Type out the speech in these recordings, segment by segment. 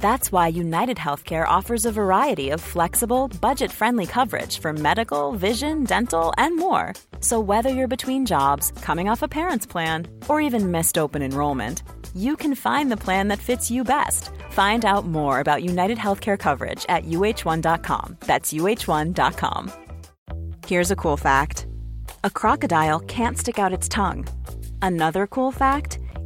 That's why United Healthcare offers a variety of flexible, budget friendly coverage for medical, vision, dental, and more. So, whether you're between jobs, coming off a parent's plan, or even missed open enrollment, you can find the plan that fits you best. Find out more about United Healthcare coverage at uh1.com. That's uh1.com. Here's a cool fact a crocodile can't stick out its tongue. Another cool fact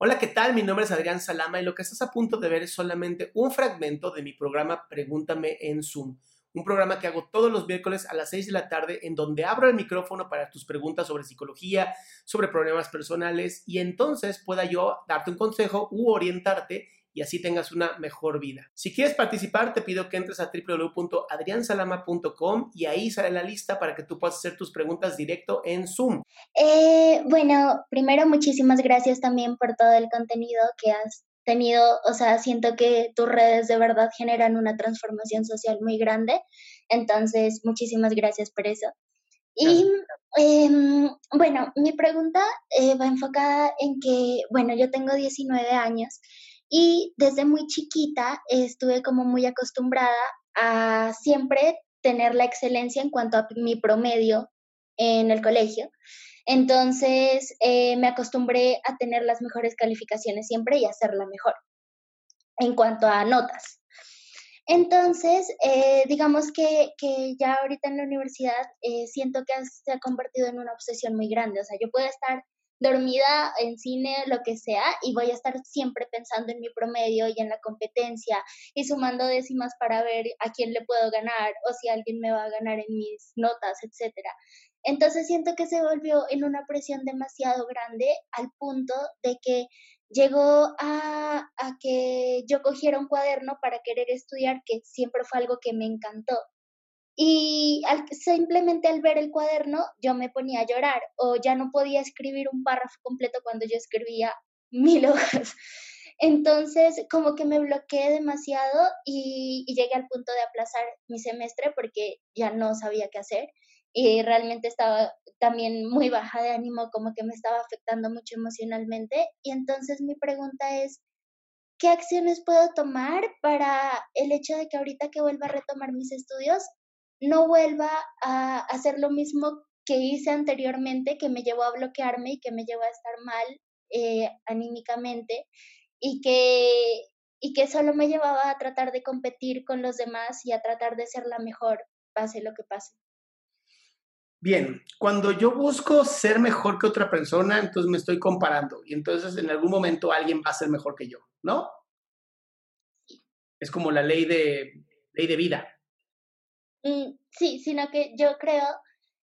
Hola, ¿qué tal? Mi nombre es Adrián Salama y lo que estás a punto de ver es solamente un fragmento de mi programa Pregúntame en Zoom. Un programa que hago todos los miércoles a las 6 de la tarde en donde abro el micrófono para tus preguntas sobre psicología, sobre problemas personales y entonces pueda yo darte un consejo u orientarte y así tengas una mejor vida. Si quieres participar, te pido que entres a www.adriansalama.com y ahí sale la lista para que tú puedas hacer tus preguntas directo en Zoom. Eh, bueno, primero muchísimas gracias también por todo el contenido que has tenido, o sea, siento que tus redes de verdad generan una transformación social muy grande, entonces muchísimas gracias por eso. Y em, bueno, mi pregunta eh, va enfocada en que, bueno, yo tengo 19 años y desde muy chiquita estuve como muy acostumbrada a siempre tener la excelencia en cuanto a mi promedio en el colegio. Entonces eh, me acostumbré a tener las mejores calificaciones siempre y a la mejor en cuanto a notas. Entonces, eh, digamos que, que, ya ahorita en la universidad eh, siento que se ha convertido en una obsesión muy grande. O sea, yo puedo estar dormida en cine, lo que sea, y voy a estar siempre pensando en mi promedio y en la competencia y sumando décimas para ver a quién le puedo ganar o si alguien me va a ganar en mis notas, etcétera. Entonces siento que se volvió en una presión demasiado grande al punto de que llegó a, a que yo cogiera un cuaderno para querer estudiar, que siempre fue algo que me encantó. Y simplemente al ver el cuaderno yo me ponía a llorar o ya no podía escribir un párrafo completo cuando yo escribía mil hojas. Entonces, como que me bloqueé demasiado y, y, llegué al punto de aplazar mi semestre porque ya no sabía qué hacer y realmente estaba también muy baja de ánimo, como que me estaba afectando mucho emocionalmente. Y entonces mi pregunta es, ¿qué acciones puedo tomar para el hecho de que ahorita que vuelva a retomar mis estudios no vuelva a hacer lo mismo que hice anteriormente, que me llevó a bloquearme y que me llevó a estar mal eh, anímicamente y que, y que solo me llevaba a tratar de competir con los demás y a tratar de ser la mejor, pase lo que pase. Bien, cuando yo busco ser mejor que otra persona, entonces me estoy comparando y entonces en algún momento alguien va a ser mejor que yo, ¿no? Es como la ley de, ley de vida. Mm, sí, sino que yo creo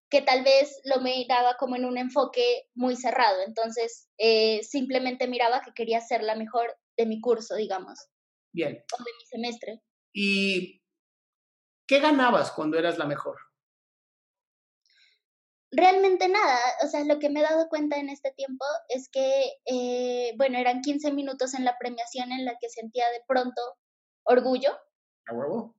que tal vez lo miraba como en un enfoque muy cerrado, entonces eh, simplemente miraba que quería ser la mejor de mi curso, digamos. Bien. O de mi semestre. ¿Y qué ganabas cuando eras la mejor? Realmente nada, o sea, lo que me he dado cuenta en este tiempo es que, eh, bueno, eran 15 minutos en la premiación en la que sentía de pronto orgullo. ¿A huevo?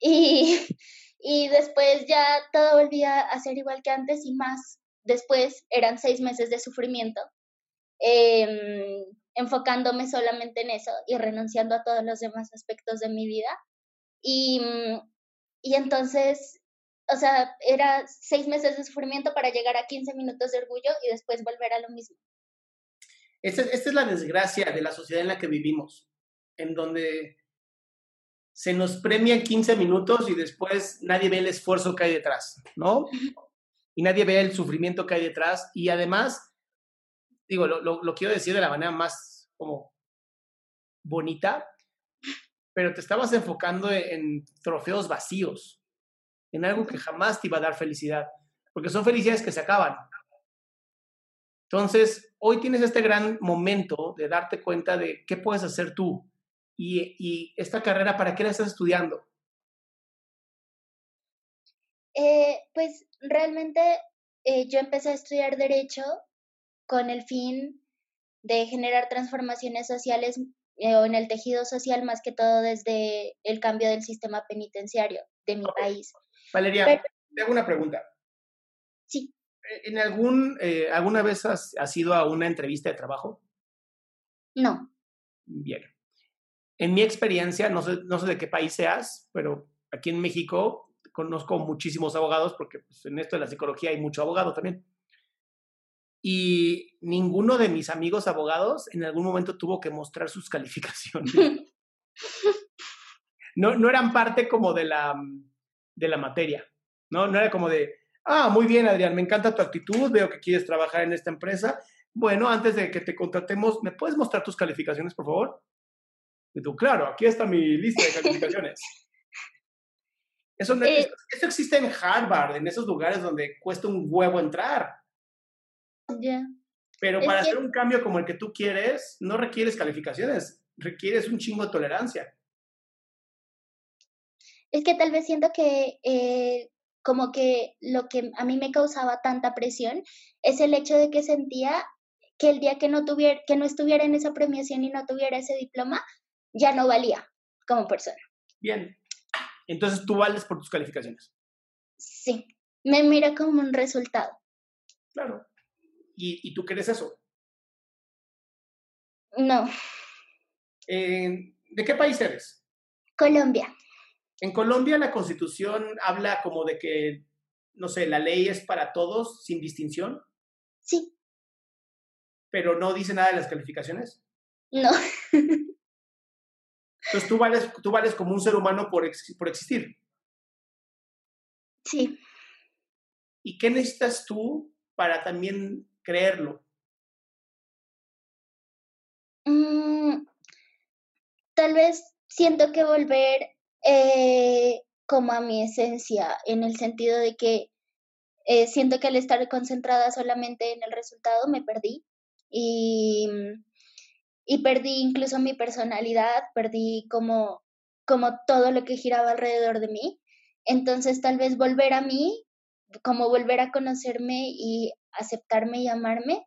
Y, y después ya todo volvía a ser igual que antes y más. Después eran seis meses de sufrimiento, eh, enfocándome solamente en eso y renunciando a todos los demás aspectos de mi vida. Y, y entonces, o sea, era seis meses de sufrimiento para llegar a 15 minutos de orgullo y después volver a lo mismo. Esta, esta es la desgracia de la sociedad en la que vivimos, en donde se nos premia 15 minutos y después nadie ve el esfuerzo que hay detrás, ¿no? Y nadie ve el sufrimiento que hay detrás y además digo, lo, lo, quiero decir de la manera más como bonita, pero te estabas enfocando en, trofeos vacíos, en algo que jamás te iba a dar felicidad, porque son felicidades que se acaban. Entonces, hoy tienes este gran momento de darte cuenta de qué puedes hacer tú y, y esta carrera, ¿para qué la estás estudiando? Eh, pues realmente eh, yo empecé a estudiar derecho con el fin de generar transformaciones sociales eh, o en el tejido social más que todo desde el cambio del sistema penitenciario de mi país. Valeria, te hago una pregunta. Sí. ¿En algún, alguna vez has, has ido a una entrevista de trabajo? No. Bien. En mi experiencia, no sé, no sé de qué país seas, pero aquí en México conozco muchísimos abogados porque pues, en esto de la psicología hay mucho abogado también. Y ninguno de mis amigos abogados en algún momento tuvo que mostrar sus calificaciones. No, no eran parte como de la, de la materia, ¿no? No era como de, ah, muy bien, Adrián, me encanta tu actitud, veo que quieres trabajar en esta empresa. Bueno, antes de que te contratemos, ¿me puedes mostrar tus calificaciones, por favor? Y tú, claro, aquí está mi lista de calificaciones. Eso, eh, eso existe en Harvard, en esos lugares donde cuesta un huevo entrar. Ya. Pero para hacer un cambio como el que tú quieres, no requieres calificaciones, requieres un chingo de tolerancia. Es que tal vez siento que eh, como que lo que a mí me causaba tanta presión es el hecho de que sentía que el día que no tuviera, que no estuviera en esa premiación y no tuviera ese diploma, ya no valía como persona. Bien, entonces tú vales por tus calificaciones. Sí, me mira como un resultado. Claro. ¿Y, tú crees eso? No. ¿De qué país eres? Colombia. En Colombia la constitución habla como de que, no sé, la ley es para todos sin distinción. Sí. Pero no dice nada de las calificaciones. No. Entonces tú vales, tú vales como un ser humano por, por existir. Sí. ¿Y qué necesitas tú para también creerlo? Mm, tal vez siento que volver eh, como a mi esencia, en el sentido de que eh, siento que al estar concentrada solamente en el resultado me perdí y y perdí incluso mi personalidad, perdí como, como todo lo que giraba alrededor de mí. Entonces tal vez volver a mí, como volver a conocerme y aceptarme y amarme,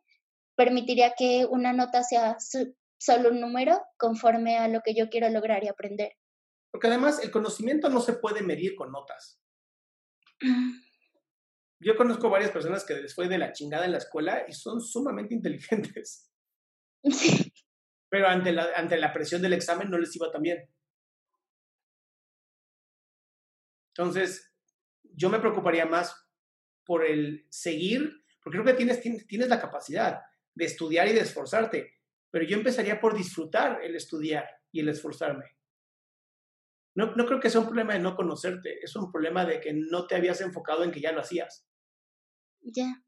permitiría que una nota sea solo un número conforme a lo que yo quiero lograr y aprender. Porque además el conocimiento no se puede medir con notas. Yo conozco varias personas que después de la chingada en la escuela y son sumamente inteligentes. Sí pero ante la, ante la presión del examen no les iba tan bien. Entonces, yo me preocuparía más por el seguir, porque creo que tienes, tienes, la capacidad de estudiar y de esforzarte, pero yo empezaría por disfrutar el estudiar y el esforzarme. No, no creo que sea un problema de no conocerte, es un problema de que no te habías enfocado en que ya lo hacías. Ya.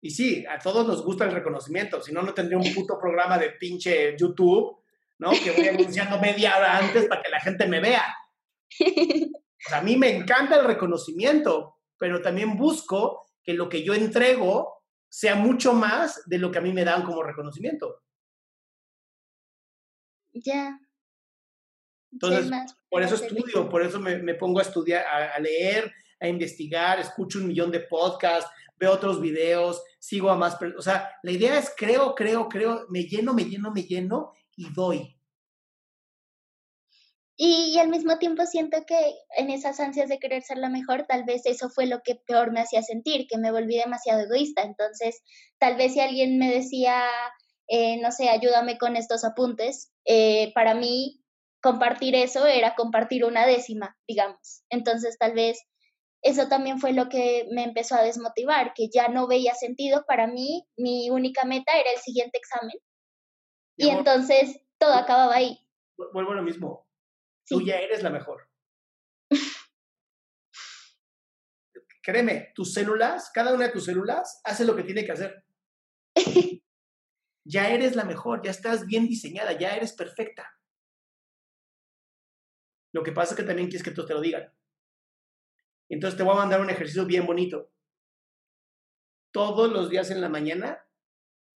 Y sí, a todos nos gusta el reconocimiento, si no, no tendría un puto programa de pinche YouTube, ¿no? Que voy anunciando media hora antes para que la gente me vea. A mí me encanta el reconocimiento, pero también busco que lo que yo entrego sea mucho más de lo que a mí me dan como reconocimiento. Ya. Entonces, por eso estudio, por eso me, pongo a estudiar, a, leer, a investigar, escucho un millón de podcasts, veo otros videos, sigo a más, o sea, la idea es creo, creo, creo, me lleno, me lleno, me lleno y doy. Y, al mismo tiempo siento que en esas ansias de querer ser la mejor, tal vez eso fue lo que peor me hacía sentir, que me volví demasiado egoísta. Entonces, tal vez si alguien me decía, eh, no sé, ayúdame con estos apuntes, eh, para mí compartir eso era compartir una décima, digamos. Entonces, tal vez eso también fue lo que me empezó a desmotivar, que ya no veía sentido. Para mí, mi única meta era el siguiente examen. y entonces todo acababa ahí. Vuelvo a lo mismo. Tú ya eres la mejor. Créeme, tus células, cada una de tus células hace lo que tiene que hacer. Ya eres la mejor, ya estás bien diseñada, ya eres perfecta. Lo que pasa es que también quieres que todos te lo digan. Entonces te voy a mandar un ejercicio bien bonito. Todos los días en la mañana,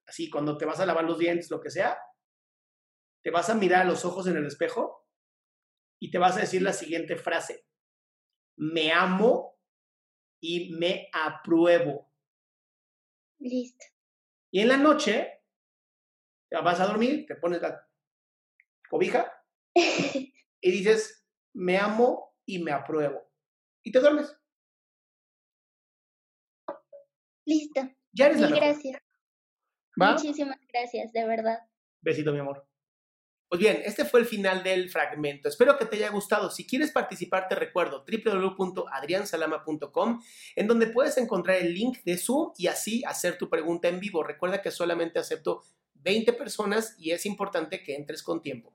así cuando te vas a lavar los dientes, lo que sea, te vas a mirar a los ojos en el espejo y te vas a decir la siguiente frase. Me amo y me apruebo. Listo. Y en la noche, vas a dormir, te pones la cobija y dices, me amo y me apruebo. Y te duermes. Listo. Ya eres la Mil mejor. gracias. ¿Va? Muchísimas gracias, de verdad. Besito, mi amor. Pues bien, este fue el final del fragmento. Espero que te haya gustado. Si quieres participar, te recuerdo www.adriansalama.com, en donde puedes encontrar el link de Zoom y así hacer tu pregunta en vivo. Recuerda que solamente acepto 20 personas y es importante que entres con tiempo.